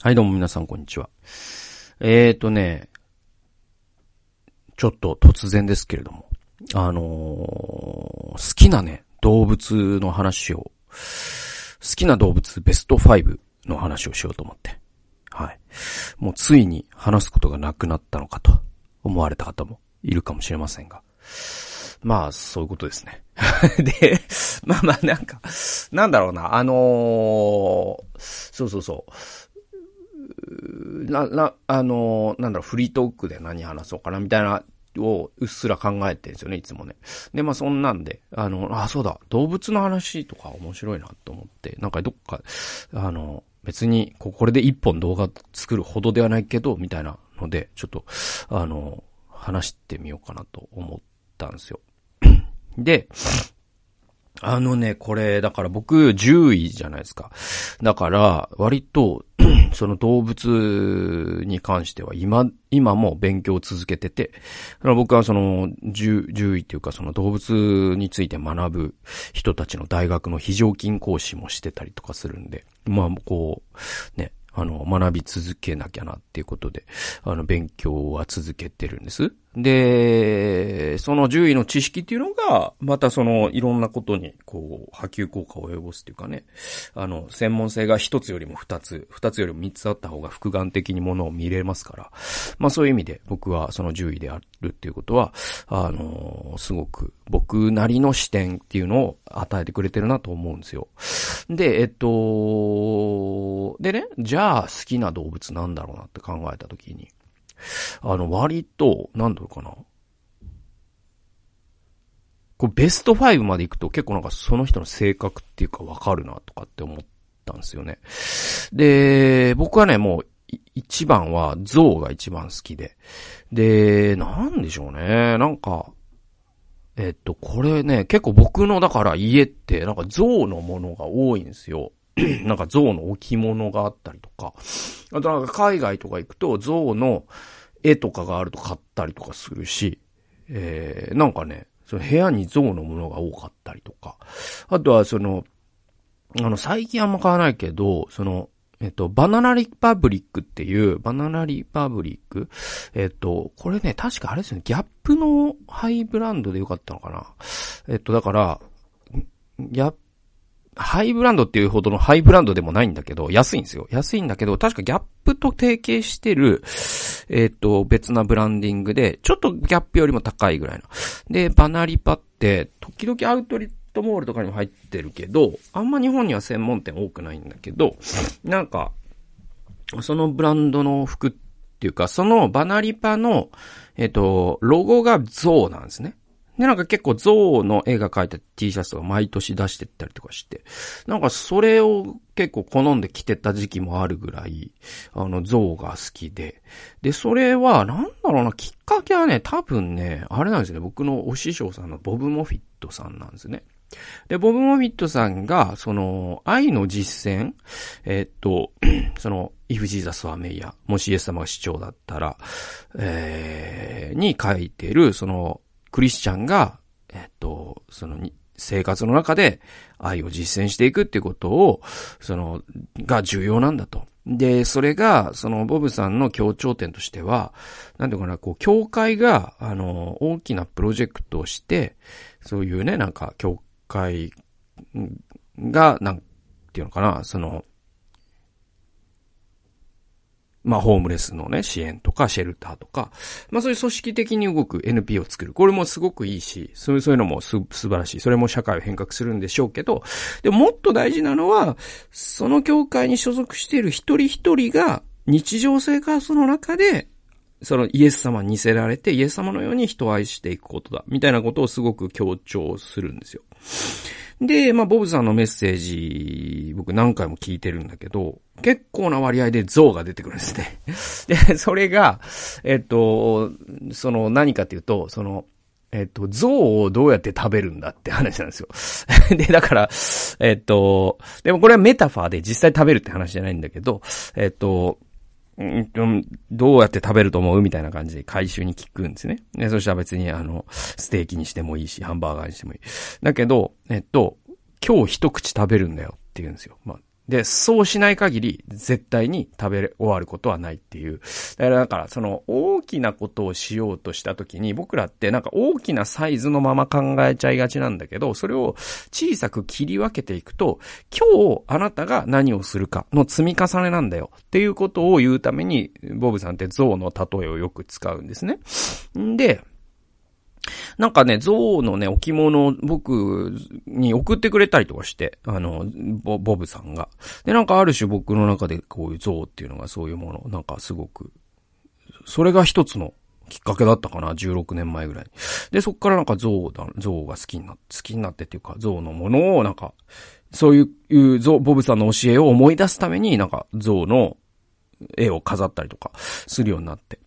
はい、どうも皆さん、こんにちは。えーとね、ちょっと突然ですけれども、あのー、好きなね、動物の話を、好きな動物ベスト5の話をしようと思って。はい。もうついに話すことがなくなったのかと思われた方もいるかもしれませんが。まあ、そういうことですね。で、まあまあなんか、なんだろうな、あのー、そうそうそう。な、な、あの、なんだろう、フリートークで何話そうかな、みたいな、をうっすら考えてるんですよね、いつもね。で、まあそんなんで、あの、あ、そうだ、動物の話とか面白いなと思って、なんかどっか、あの、別に、これで一本動画作るほどではないけど、みたいなので、ちょっと、あの、話してみようかなと思ったんですよ。で、あのね、これ、だから僕10位じゃないですか。だから、割と、その動物に関しては今、今も勉強を続けてて、僕はその 10, 10位っていうかその動物について学ぶ人たちの大学の非常勤講師もしてたりとかするんで、まあこう、ね、あの、学び続けなきゃなっていうことで、あの、勉強は続けてるんです。で、その獣医の知識っていうのが、またその、いろんなことに、こう、波及効果を及ぼすっていうかね、あの、専門性が一つよりも二つ、二つよりも三つあった方が複眼的にものを見れますから、まあそういう意味で僕はその獣医であるっていうことは、あの、すごく僕なりの視点っていうのを与えてくれてるなと思うんですよ。で、えっと、でね、じゃあ好きな動物なんだろうなって考えたときに、あの、割と、なんだろうかな。こう、ベスト5まで行くと結構なんかその人の性格っていうかわかるなとかって思ったんですよね。で、僕はね、もう、一番は、ゾウが一番好きで。で、なんでしょうね。なんか、えっと、これね、結構僕の、だから家って、なんか象のものが多いんですよ。なんか象の置物があったりとか。あとなんか海外とか行くと象の絵とかがあると買ったりとかするし、えー、なんかね、その部屋に象のものが多かったりとか。あとはその、あの、最近あんま買わないけど、その、えっと、バナナリパブリックっていう、バナナリパブリック？えっと、これね、確かあれですよね、ギャップのハイブランドでよかったのかなえっと、だから、ギャップ、ハイブランドっていうほどのハイブランドでもないんだけど、安いんですよ。安いんだけど、確かギャップと提携してる、えっ、と、別なブランディングで、ちょっとギャップよりも高いぐらいの。で、バナリパって、時々アウトリットモールとかにも入ってるけど、あんま日本には専門店多くないんだけど、なんか、そのブランドの服っていうか、そのバナリパの、えっ、と、ロゴがゾウなんですね。で、なんか結構象の絵が描いた T シャツを毎年出してったりとかして、なんかそれを結構好んで着てた時期もあるぐらい、あの、象が好きで。で、それは、なんだろうな、きっかけはね、多分ね、あれなんですね、僕のお師匠さんのボブ・モフィットさんなんですね。で、ボブ・モフィットさんが、その、愛の実践、え、っと、その、イフ・ジーザス・はメイヤ、もしイエス様が市長だったら、えー、に書いてる、その、クリスチャンが、えっと、その生活の中で愛を実践していくっていうことを、その、が重要なんだと。で、それが、その、ボブさんの強調点としては、なんていうかな、こう、教会が、あの、大きなプロジェクトをして、そういうね、なんか、教会が、なんていうのかな、その、まあ、ホームレスのね、支援とか、シェルターとか、まあ、そういう組織的に動く NP を作る。これもすごくいいし、そういう、そういうのもす、素晴らしい。それも社会を変革するんでしょうけど、でももっと大事なのは、その教会に所属している一人一人が、日常生活の中で、そのイエス様に似せられて、イエス様のように人を愛していくことだ。みたいなことをすごく強調するんですよ。で、まあ、ボブさんのメッセージ、僕何回も聞いてるんだけど、結構な割合で像が出てくるんですね。で、それが、えっと、その何かっていうと、その、えっと、象をどうやって食べるんだって話なんですよ。で、だから、えっと、でもこれはメタファーで実際食べるって話じゃないんだけど、えっと、どうやって食べると思うみたいな感じで回収に聞くんですね。で、そしたら別にあの、ステーキにしてもいいし、ハンバーガーにしてもいい。だけど、えっと、今日一口食べるんだよって言うんですよ。まあ、で、そうしない限り、絶対に食べ終わることはないっていう。だから、だから、その、大きなことをしようとした時に、僕らってなんか大きなサイズのまま考えちゃいがちなんだけど、それを小さく切り分けていくと、今日あなたが何をするかの積み重ねなんだよっていうことを言うために、ボブさんって象の例えをよく使うんですね。んで、なんかね、象のね、置物を僕に送ってくれたりとかして、あの、ボボブさんが。で、なんかある種僕の中でこういう象っていうのがそういうもの、なんかすごく、それが一つのきっかけだったかな、16年前ぐらい。で、そっからなんか象だ、象が好きになって、好きになってっていうか、象のものをなんか、そういう象、ボブさんの教えを思い出すために、なんか象の絵を飾ったりとかするようになって。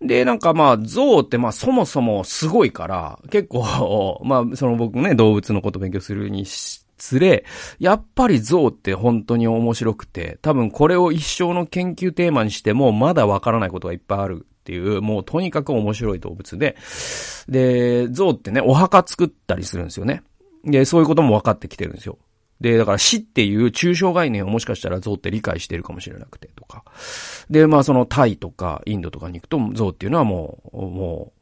で、なんかまあ、象ってまあそもそもすごいから、結構、まあ、その僕ね、動物のこと勉強するにつれ、やっぱり象って本当に面白くて、多分これを一生の研究テーマにしても、まだわからないことがいっぱいあるっていう、もうとにかく面白い動物で、で、象ってね、お墓作ったりするんですよね。で、そういうことも分かってきてるんですよ。で、だから死っていう抽象概念をもしかしたら象って理解してるかもしれなくてとか。で、まあそのタイとかインドとかに行くと象っていうのはもう、も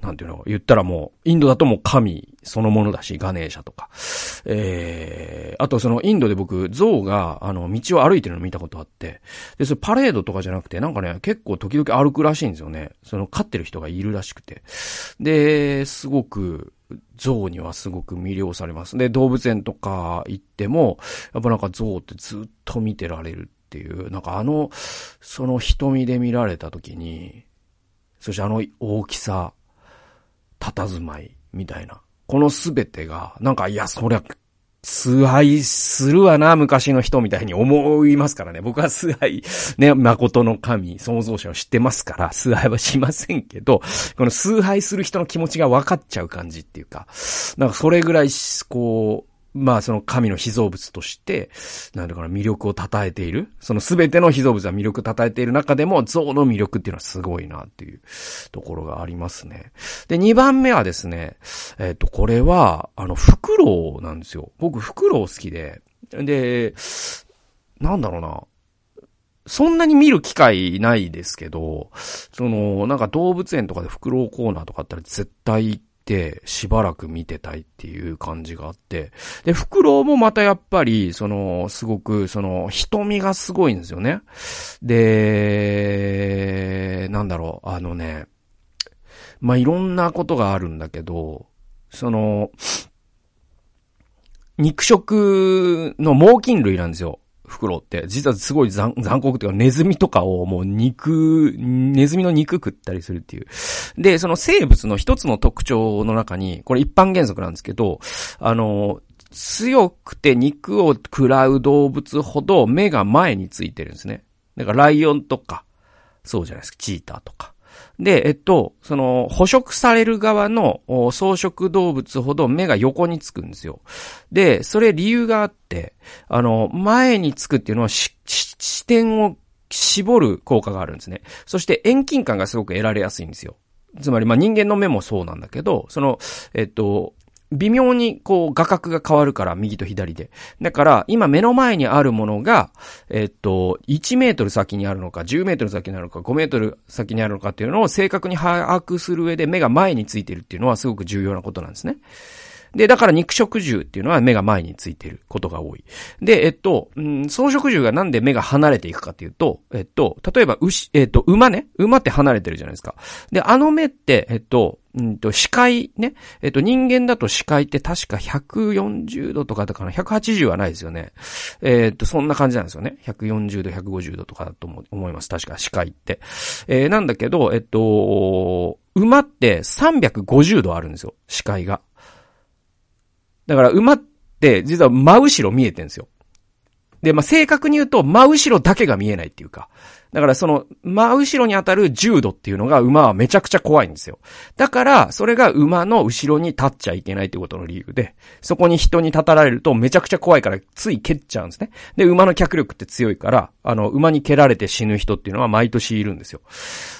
う、なんていうの、言ったらもう、インドだともう神そのものだし、ガネーシャとか。えー、あとそのインドで僕、象が、あの、道を歩いてるの見たことあって、で、それパレードとかじゃなくて、なんかね、結構時々歩くらしいんですよね。その、飼ってる人がいるらしくて。で、すごく、象にはすごく魅了されます。で、動物園とか行っても、やっぱなんか象ってずっと見てられるっていう、なんかあの、その瞳で見られた時に、そしてあの大きさ、佇まい、みたいな。このすべてが、なんか、いや、そりゃ、崇拝するわな、昔の人みたいに思いますからね。僕は崇拝、ね、誠の神、創造者を知ってますから、崇拝はしませんけど、この崇拝する人の気持ちが分かっちゃう感じっていうか、なんかそれぐらい、こう、まあその神の被造物として、なんだかな、魅力を称えている。そのすべての被造物は魅力を称えている中でも、象の魅力っていうのはすごいなっていうところがありますね。で、2番目はですね、えっ、ー、と、これは、あの、フクロウなんですよ。僕、フクロウ好きで。で、なんだろうな。そんなに見る機会ないですけど、その、なんか動物園とかでフクロウコーナーとかあったら絶対て、しばらく見てたいっていう感じがあって。で、フクロウもまたやっぱり、その、すごく、その、瞳がすごいんですよね。で、なんだろう、あのね、まあ、いろんなことがあるんだけど、その、肉食の猛禽類なんですよ。袋って、実はすごい残酷っていうか、ネズミとかをもう肉、ネズミの肉食ったりするっていう。で、その生物の一つの特徴の中に、これ一般原則なんですけど、あの、強くて肉を食らう動物ほど目が前についてるんですね。だからライオンとか、そうじゃないですか、チーターとか。で、えっと、その、捕食される側の草食動物ほど目が横につくんですよ。で、それ理由があって、あの、前につくっていうのは視点を絞る効果があるんですね。そして遠近感がすごく得られやすいんですよ。つまり、まあ、人間の目もそうなんだけど、その、えっと、微妙にこう画角が変わるから、右と左で。だから、今目の前にあるものが、えっと、1メートル先にあるのか、10メートル先にあるのか、5メートル先にあるのかっていうのを正確に把握する上で目が前についてるっていうのはすごく重要なことなんですね。で、だから肉食獣っていうのは目が前についてることが多い。で、えっと、うん、草食獣がなんで目が離れていくかっていうと、えっと、例えば牛、えっと、馬ね。馬って離れてるじゃないですか。で、あの目って、えっと、うんと、視界ね。えっと、人間だと視界って確か140度とかだから180はないですよね。えっと、そんな感じなんですよね。140度、150度とかだと思います。確か視界って。えー、なんだけど、えっと、馬って350度あるんですよ。視界が。だから馬って実は真後ろ見えてんですよ。で、まあ、正確に言うと真後ろだけが見えないっていうか。だからその、真後ろに当たる重度っていうのが馬はめちゃくちゃ怖いんですよ。だから、それが馬の後ろに立っちゃいけないってことの理由で、そこに人に立たられるとめちゃくちゃ怖いからつい蹴っちゃうんですね。で、馬の脚力って強いから、あの、馬に蹴られて死ぬ人っていうのは毎年いるんですよ。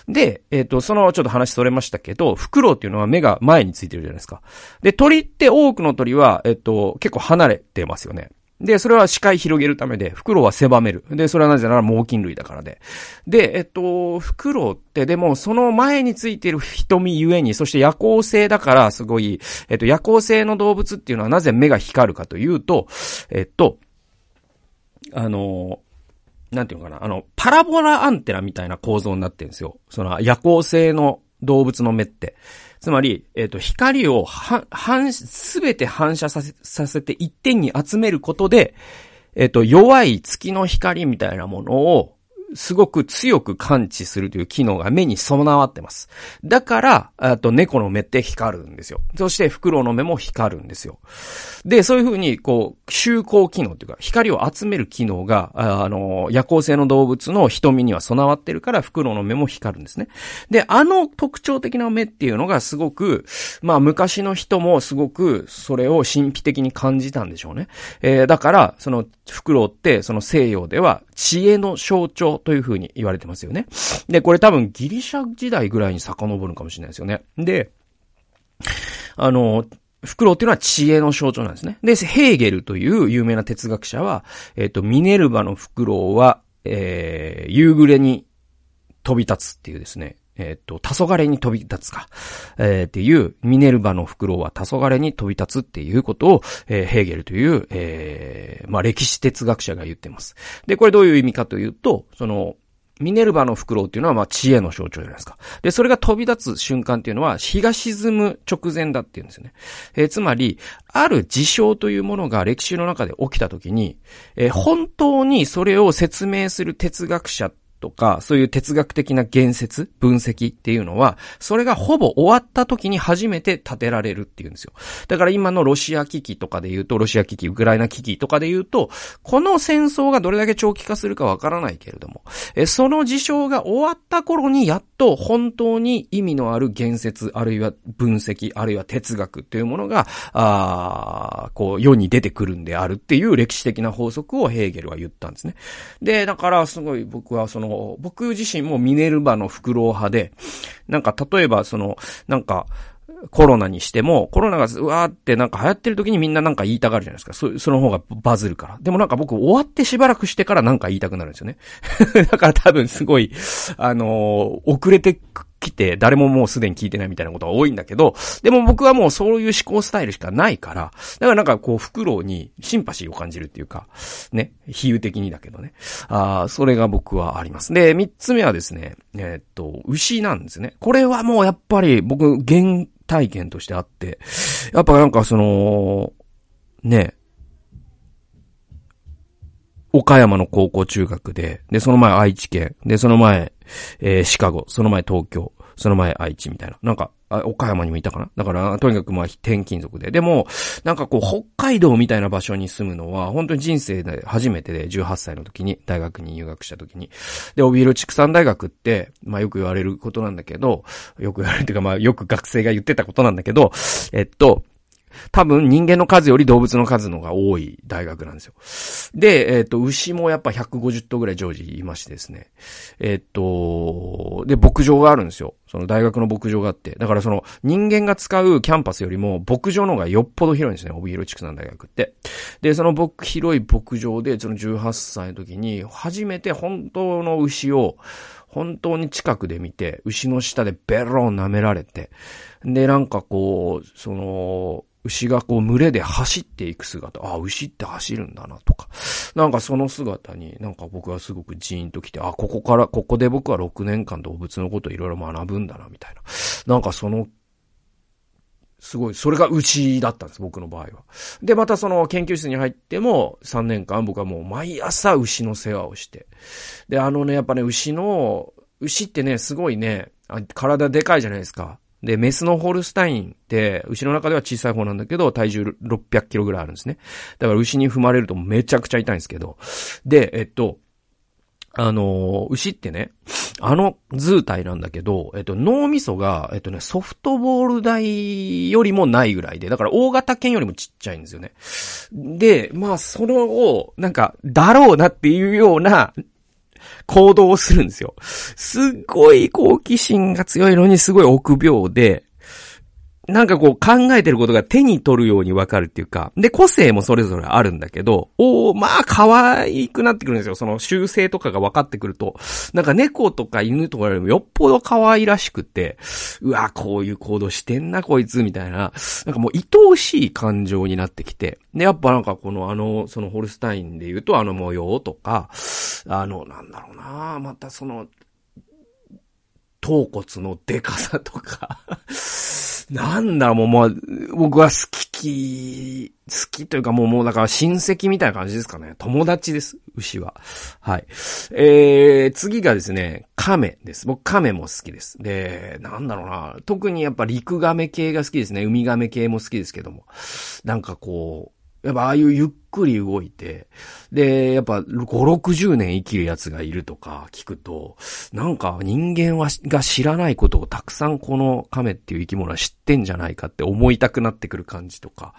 で、えっ、ー、と、そのちょっと話それましたけど、フクロウっていうのは目が前についてるじゃないですか。で、鳥って多くの鳥は、えっ、ー、と、結構離れてますよね。で、それは視界広げるためで、フクロウは狭める。で、それはなぜなら猛禽類だからで。で、えっと、フクロウってでもその前についてる瞳ゆえに、そして夜行性だからすごい、えっと、夜行性の動物っていうのはなぜ目が光るかというと、えっと、あの、なんていうのかな、あの、パラボラアンテナみたいな構造になってるんですよ。その夜行性の動物の目って。つまり、えっ、ー、と、光をは反、すべて反射させ、させて一点に集めることで、えっ、ー、と、弱い月の光みたいなものをすごく強く感知するという機能が目に備わってます。だから、あと猫の目って光るんですよ。そしてフクロウの目も光るんですよ。で、そういうふうに、こう、集光機能っていうか、光を集める機能が、あの、夜行性の動物の瞳には備わってるから、フクロウの目も光るんですね。で、あの特徴的な目っていうのがすごく、まあ、昔の人もすごく、それを神秘的に感じたんでしょうね。えー、だから、その、フクロウって、その西洋では、知恵の象徴というふうに言われてますよね。で、これ多分ギリシャ時代ぐらいに遡るかもしれないですよね。で、あの、フクロウっていうのは知恵の象徴なんですね。で、ヘーゲルという有名な哲学者は、えっ、ー、と、ミネルバのフクロウは、えー、夕暮れに飛び立つっていうですね、えっ、ー、と、黄昏に飛び立つか、えー、っていう、ミネルヴァのフクロウは黄昏に飛び立つっていうことを、えー、ヘーゲルという、えー、まあ、歴史哲学者が言ってます。で、これどういう意味かというと、その、ミネルヴァのフクロウっていうのは、ま、知恵の象徴じゃないですか。で、それが飛び立つ瞬間っていうのは、日が沈む直前だっていうんですよね。えー、つまり、ある事象というものが歴史の中で起きたときに、えー、本当にそれを説明する哲学者とか、そういう哲学的な言説、分析っていうのは、それがほぼ終わった時に初めて立てられるっていうんですよ。だから今のロシア危機とかで言うと、ロシア危機、ウクライナ危機とかで言うと、この戦争がどれだけ長期化するかわからないけれども、えその事象が終わった頃にやっと本当に意味のある言説、あるいは分析、あるいは哲学っていうものが、あこう世に出てくるんであるっていう歴史的な法則をヘーゲルは言ったんですね。で、だからすごい僕はその僕自身もミネルバのフクロウ派で、なんか例えばその、なんか、コロナにしても、コロナがうわーってなんか流行ってる時にみんななんか言いたがるじゃないですか。そ、その方がバズるから。でもなんか僕終わってしばらくしてからなんか言いたくなるんですよね。だから多分すごい、あのー、遅れて来て、誰ももうすでに聞いてないみたいなことが多いんだけど、でも僕はもうそういう思考スタイルしかないから、だからなんかこう、フクロウにシンパシーを感じるっていうか、ね、比喩的にだけどね。ああ、それが僕はあります。で、三つ目はですね、えー、っと、牛なんですね。これはもうやっぱり僕、原体験としてあって、やっぱなんかその、ね、岡山の高校中学で、で、その前愛知県、で、その前、えー、シカゴ、その前東京、その前愛知みたいな。なんか、あ岡山にもいたかな？だから、とにかくまあ、転勤族で。でも、なんかこう、北海道みたいな場所に住むのは、本当に人生で初めてで、18歳の時に、大学に入学した時に。で、帯広畜産大学って、まあよく言われることなんだけど、よく言われるっていうか、まあよく学生が言ってたことなんだけど、えっと、多分人間の数より動物の数のが多い大学なんですよ。で、えっ、ー、と、牛もやっぱ150頭ぐらい常時いましてですね。えっ、ー、と、で、牧場があるんですよ。その大学の牧場があって。だからその人間が使うキャンパスよりも牧場の方がよっぽど広いんですね。帯広畜産大学って。で、その僕、広い牧場で、その18歳の時に、初めて本当の牛を、本当に近くで見て、牛の下でベロン舐められて、で、なんかこう、その、牛がこう群れで走っていく姿、あ、牛って走るんだなとか、なんかその姿になんか僕はすごくジーンと来て、あ、ここから、ここで僕は6年間動物のことをいろいろ学ぶんだな、みたいな。なんかその、すごい、それが牛だったんです、僕の場合は。で、またその研究室に入っても3年間僕はもう毎朝牛の世話をして。で、あのね、やっぱね、牛の、牛ってね、すごいね、体でかいじゃないですか。で、メスのホルスタインって、牛の中では小さい方なんだけど、体重600キロぐらいあるんですね。だから牛に踏まれるとめちゃくちゃ痛いんですけど。で、えっと、あの、牛ってね、あの図体なんだけど、えっと、脳みそが、えっとね、ソフトボール台よりもないぐらいで、だから大型犬よりもちっちゃいんですよね。で、まあ、それを、なんか、だろうなっていうような行動をするんですよ。すっごい好奇心が強いのにすごい臆病で、なんかこう考えてることが手に取るようにわかるっていうか、で、個性もそれぞれあるんだけど、おまあ可愛くなってくるんですよ。その習性とかが分かってくると。なんか猫とか犬とかよりもよっぽど可愛らしくて、うわ、こういう行動してんな、こいつ、みたいな、なんかもう愛おしい感情になってきて。で、やっぱなんかこのあの、そのホルスタインで言うとあの模様とか、あの、なんだろうな、またその、頭骨のデカさとかなんだろう、もう、まあ、僕は好き、好きというかもう、もうだから親戚みたいな感じですかね。友達です、牛は。はい。えー、次がですね、亀です。僕、亀も好きです。で、なんだろうな。特にやっぱ陸亀系が好きですね。海亀系も好きですけども。なんかこう、やっぱああいうゆっくり動いて、で、やっぱ5、60年生きる奴がいるとか聞くと、なんか人間はが知らないことをたくさんこの亀っていう生き物は知ってんじゃないかって思いたくなってくる感じとか、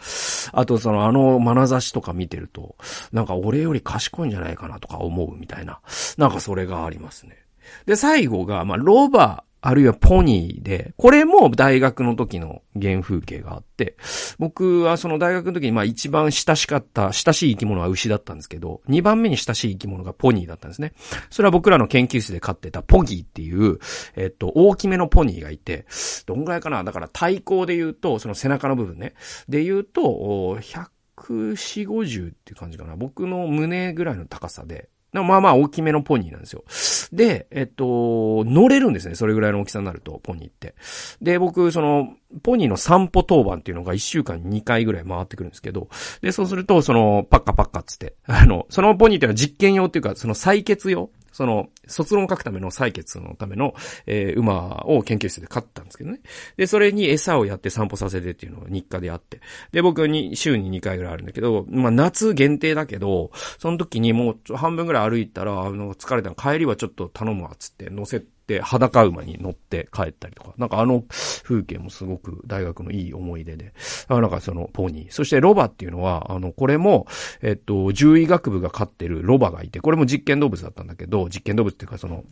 あとそのあの眼差しとか見てると、なんか俺より賢いんじゃないかなとか思うみたいな、なんかそれがありますね。で、最後が、まあ、ロバあるいはポニーで、これも大学の時の原風景があって、僕はその大学の時にまあ一番親しかった、親しい生き物は牛だったんですけど、二番目に親しい生き物がポニーだったんですね。それは僕らの研究室で飼ってたポギーっていう、えっと、大きめのポニーがいて、どんぐらいかな？だから対抗で言うと、その背中の部分ね。で言うと、100、4、50っていう感じかな。僕の胸ぐらいの高さで、まあまあ大きめのポニーなんですよ。で、えっと、乗れるんですね。それぐらいの大きさになると、ポニーって。で、僕、その、ポニーの散歩当番っていうのが1週間に2回ぐらい回ってくるんですけど、で、そうすると、その、パッカパッカっつって、あの、そのポニーっていうのは実験用っていうか、その採血用その、卒論を書くための採血のための、えー、馬を研究室で飼ったんですけどね。で、それに餌をやって散歩させてっていうのが日課であって。で、僕に週に2回ぐらいあるんだけど、まあ夏限定だけど、その時にもう半分ぐらい歩いたら、あの、疲れた帰りはちょっと頼むわ、つって乗せ、て裸馬に乗って帰ったりとか、なんかあの風景もすごく大学のいい思い出で、あなんかそのポニー。そしてロバっていうのは、あの、これも、えっと、獣医学部が飼ってるロバがいて、これも実験動物だったんだけど、実験動物っていうかその、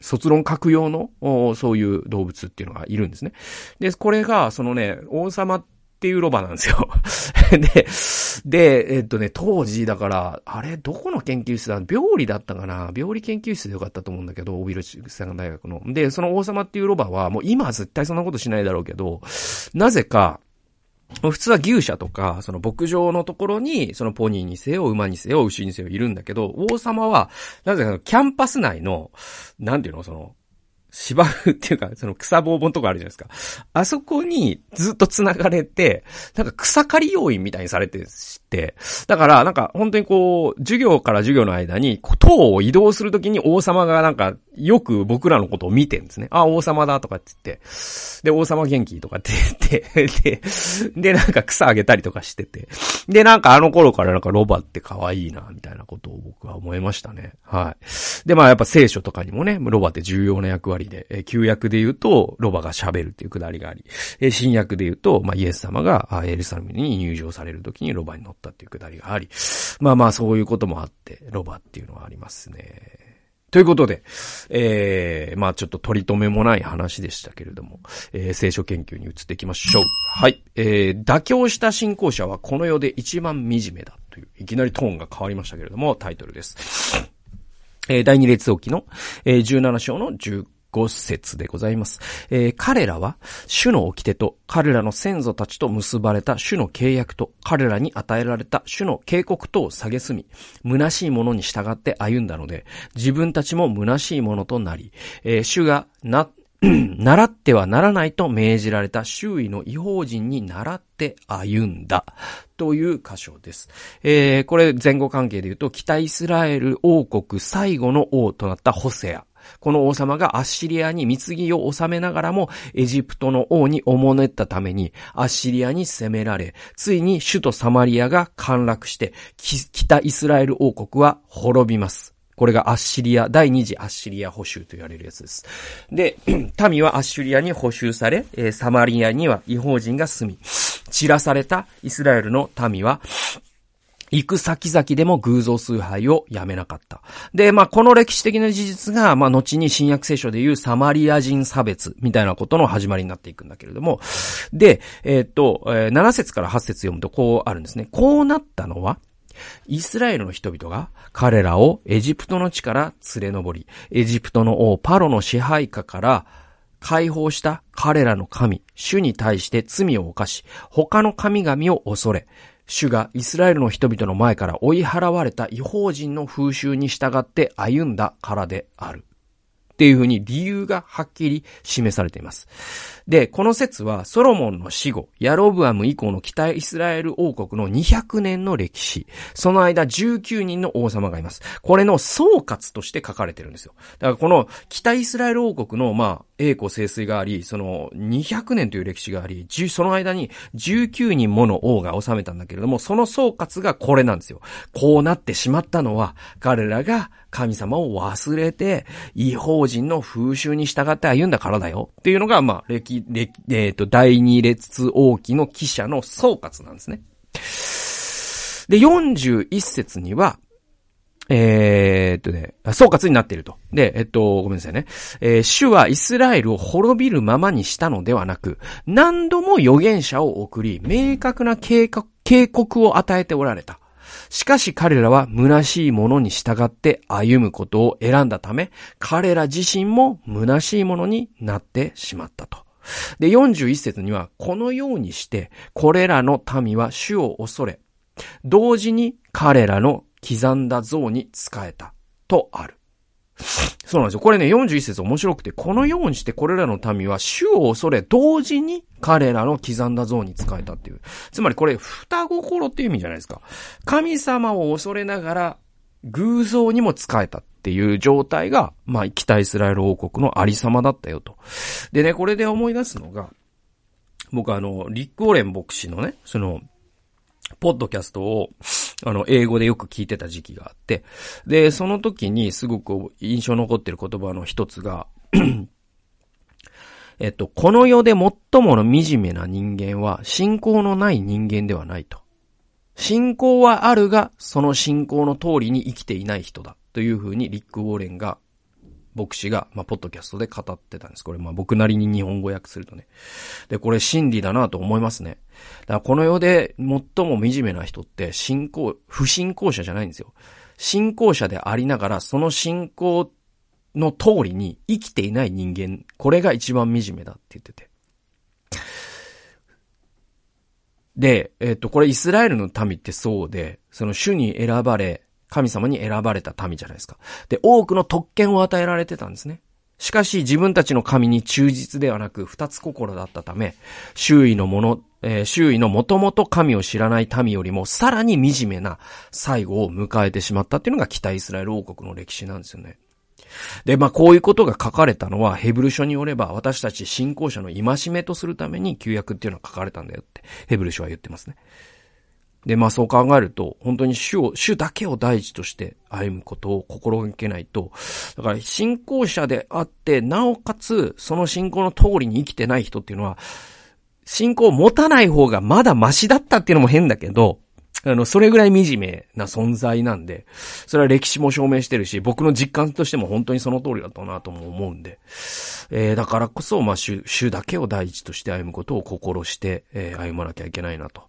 卒論書く用の、そういう動物っていうのがいるんですね。で、これが、そのね、王様っていうロバなんですよ。で、で、えっとね、当時、だから、あれ、どこの研究室だ？病理だったかな？病理研究室でよかったと思うんだけど、オビルさん大学の。で、その王様っていうロバは、もう今は絶対そんなことしないだろうけど、なぜか、普通は牛舎とか、その牧場のところに、そのポニーにせよ、馬にせよ、牛にせよいるんだけど、王様は、なぜかキャンパス内の、なんていうの、その、芝生っていうか、その草ぼうぼんとかあるじゃないですか。あそこにずっと繋がれて、なんか草刈り要員みたいにされてして、だからなんか本当にこう、授業から授業の間に、塔を移動するときに王様がなんかよく僕らのことを見てるんですね。あ、王様だとかって言って。で、王様元気とかって言って、で、で、なんか草あげたりとかしてて。で、なんかあの頃からなんかロバって可愛いな、みたいなことを僕は思いましたね。はい。で、まあやっぱ聖書とかにもね、ロバって重要な役割で、え旧約で言うと、ロバが喋るっていうくだりがあり、え新約で言うと、まあイエス様がエルサレムに入場される時にロバに乗ったっていうくだりがあり、まあまあそういうこともあって、ロバっていうのはありますね。ということで、えー、まあちょっと取り留めもない話でしたけれども、えー、聖書研究に移っていきましょう。はい。えー、妥協した信仰者はこの世で一番惨めだという、いきなりトーンが変わりましたけれども、タイトルです。えー、第二列王記の、えー、17章の1 5節でございます。えー、彼らは、主の掟と、彼らの先祖たちと結ばれた主の契約と、彼らに与えられた主の警告とを蔑み、虚しいものに従って歩んだので、自分たちも虚しいものとなり、えー、主がな、習ってはならないと命じられた周囲の違法人に習って歩んだ。という箇所です。えー、これ前後関係で言うと、北イスラエル王国最後の王となったホセア。この王様がアッシリアに貢ぎを収めながらも、エジプトの王におもねったために、アッシリアに攻められ、ついに首都サマリアが陥落して、北イスラエル王国は滅びます。これがアッシリア、第二次アッシリア保守と言われるやつです。で、民はアッシリアに補修され、サマリアには違法人が住み、散らされたイスラエルの民は、行く先々でも偶像崇拝をやめなかった。で、まあ、この歴史的な事実が、まあ、後に新約聖書でいうサマリア人差別みたいなことの始まりになっていくんだけれども、で、えー、っと、7節から8節読むとこうあるんですね。こうなったのは、イスラエルの人々が彼らをエジプトの地から連れ上り、エジプトの王パロの支配下から解放した彼らの神、主に対して罪を犯し、他の神々を恐れ、主がイスラエルの人々の前から追い払われた違法人の風習に従って歩んだからである。っていうふうに理由がはっきり示されています。で、この説はソロモンの死後、ヤロブアム以降の北イスラエル王国の200年の歴史。その間19人の王様がいます。これの総括として書かれてるんですよ。だからこの北イスラエル王国の、まあ、栄光盛衰があり、その200年という歴史があり、その間に19人もの王が治めたんだけれども、その総括がこれなんですよ。こうなってしまったのは、彼らが神様を忘れて、違法人の風習に従って歩んだからだよ。っていうのが、まあ、歴、歴、えっ、ー、と、第二列王記の記者の総括なんですね。で、41節には、えー、っとね、総括になっていると。で、えっと、ごめんなさいね。えー、主はイスラエルを滅びるままにしたのではなく、何度も預言者を送り、明確な警告を与えておられた。しかし彼らは虚しいものに従って歩むことを選んだため、彼ら自身も虚しいものになってしまったと。で、41節には、このようにして、これらの民は主を恐れ、同時に彼らの刻んだ像に仕えた、とある。そうなんですよ。これね、41節面白くて、このようにしてこれらの民は主を恐れ、同時に彼らの刻んだ像に仕えたっていう。つまりこれ、双心っていう意味じゃないですか。神様を恐れながら、偶像にも仕えたっていう状態が、まあ、北イスラエル王国のありさまだったよと。でね、これで思い出すのが、僕あの、リック・オレン牧師のね、その、ポッドキャストを、あの、英語でよく聞いてた時期があって、で、その時にすごく印象残ってる言葉の一つが えっと、この世で最もの惨めな人間は信仰のない人間ではないと。信仰はあるが、その信仰の通りに生きていない人だ。というふうにリック・ウォーレンが牧師が、まあ、ポッドキャストで語ってたんです。これ、まあ、僕なりに日本語訳するとね。で、これ真理だなと思いますね。だから、この世で最も惨めな人って、信仰、不信仰者じゃないんですよ。信仰者でありながら、その信仰の通りに生きていない人間、これが一番惨めだって言ってて。で、えっ、と、これイスラエルの民ってそうで、その主に選ばれ、神様に選ばれた民じゃないですか。で、多くの特権を与えられてたんですね。しかし自分たちの神に忠実ではなく二つ心だったため、周囲のもの、えー、周囲のもともと神を知らない民よりもさらに惨めな最後を迎えてしまったっていうのが北イスラエル王国の歴史なんですよね。で、まあ、こういうことが書かれたのは、ヘブル書によれば、私たち信仰者の戒めとするために旧約っていうのは書かれたんだよって、ヘブル書は言ってますね。で、まあそう考えると、本当に主を、主だけを第一として歩むことを心がけないと、だから信仰者であって、なおかつ、その信仰の通りに生きてない人っていうのは、信仰を持たない方がまだマシだったっていうのも変だけど、あの、それぐらい惨めな存在なんで、それは歴史も証明してるし、僕の実感としても本当にその通りだったなとも思うんで、えー、だからこそ、まあ、主、主だけを第一として歩むことを心して、えー、歩まなきゃいけないなと。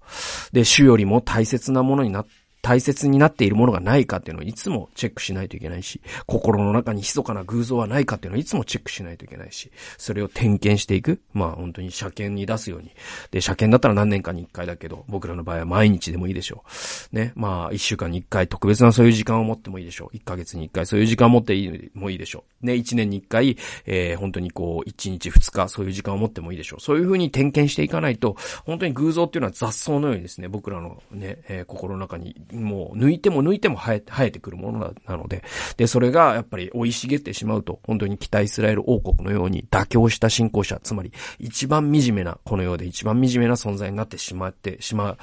で、主よりも大切なものになって、大切になっているものがないかっていうのをいつもチェックしないといけないし、心の中に密かな偶像はないかっていうのをいつもチェックしないといけないし、それを点検していく。まあ本当に車検に出すように。で、車検だったら何年かに一回だけど、僕らの場合は毎日でもいいでしょう。ね。まあ一週間に一回特別なそういう時間を持ってもいいでしょう。一ヶ月に一回そういう時間を持ってもいいでしょう。ね。一年に一回、えー、本当にこう、一日二日そういう時間を持ってもいいでしょう。そういうふうに点検していかないと、本当に偶像っていうのは雑草のようにですね、僕らのね、えー、心の中にもう抜いても抜いても生えて、生えてくるものなので、で、それがやっぱり生い茂ってしまうと、本当に北イスラエル王国のように妥協した信仰者、つまり一番惨めな、この世で一番惨めな存在になってしまってしまう、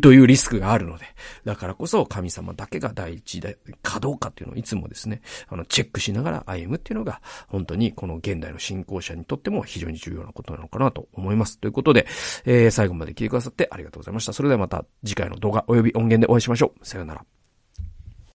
というリスクがあるので、だからこそ神様だけが第一で、かどうかっていうのをいつもですね、あの、チェックしながら歩むっていうのが、本当にこの現代の信仰者にとっても非常に重要なことなのかなと思います。ということで、えー、最後まで聞いてくださってありがとうございました。それではまた次回の動画及び及び音源でお会いしましょう。さよなら。